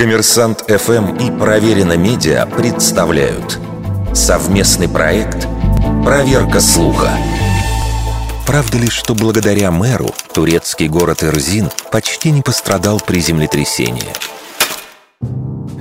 Коммерсант ФМ и Проверено Медиа представляют совместный проект «Проверка слуха». Правда ли, что благодаря мэру турецкий город Эрзин почти не пострадал при землетрясении?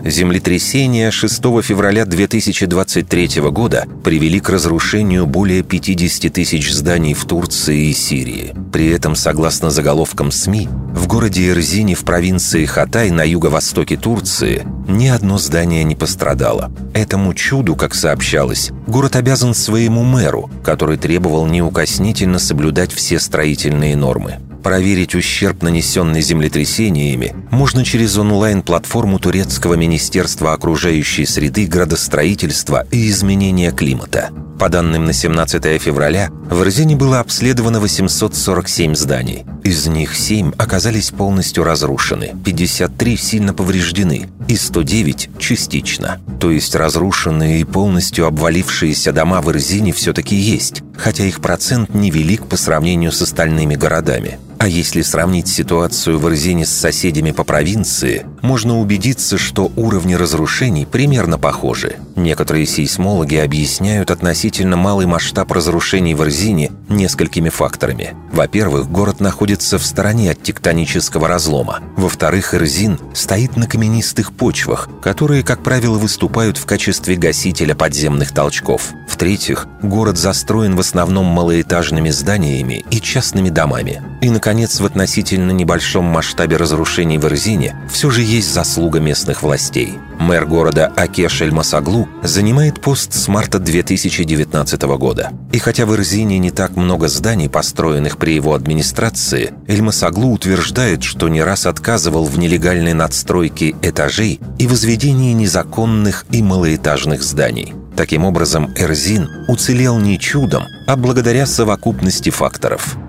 Землетрясения 6 февраля 2023 года привели к разрушению более 50 тысяч зданий в Турции и Сирии. При этом, согласно заголовкам СМИ, в городе Эрзине в провинции Хатай на юго-востоке Турции ни одно здание не пострадало. Этому чуду, как сообщалось, город обязан своему мэру, который требовал неукоснительно соблюдать все строительные нормы. Проверить ущерб, нанесенный землетрясениями, можно через онлайн-платформу Турецкого Министерства окружающей среды, градостроительства и изменения климата. По данным на 17 февраля, в Эрзине было обследовано 847 зданий. Из них 7 оказались полностью разрушены, 53 сильно повреждены и 109 частично. То есть разрушенные и полностью обвалившиеся дома в Эрзине все-таки есть, хотя их процент невелик по сравнению с остальными городами. А если сравнить ситуацию в Эрзине с соседями по провинции, можно убедиться, что уровни разрушений примерно похожи. Некоторые сейсмологи объясняют относительно малый масштаб разрушений в Эрзине несколькими факторами. Во-первых, город находится в стороне от тектонического разлома. Во-вторых, Эрзин стоит на каменистых почвах, которые, как правило, выступают в качестве гасителя подземных толчков. В-третьих, город застроен в основном малоэтажными зданиями и частными домами. И, наконец, в относительно небольшом масштабе разрушений в Эрзине все же есть заслуга местных властей. Мэр города Акеш Эль-Масаглу занимает пост с марта 2019 года. И хотя в Эрзине не так много зданий, построенных при его администрации, Эль-Масаглу утверждает, что не раз отказывал в нелегальной надстройке этажей и возведении незаконных и малоэтажных зданий. Таким образом, Эрзин уцелел не чудом, а благодаря совокупности факторов –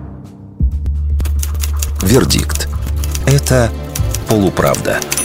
Вердикт. Это полуправда.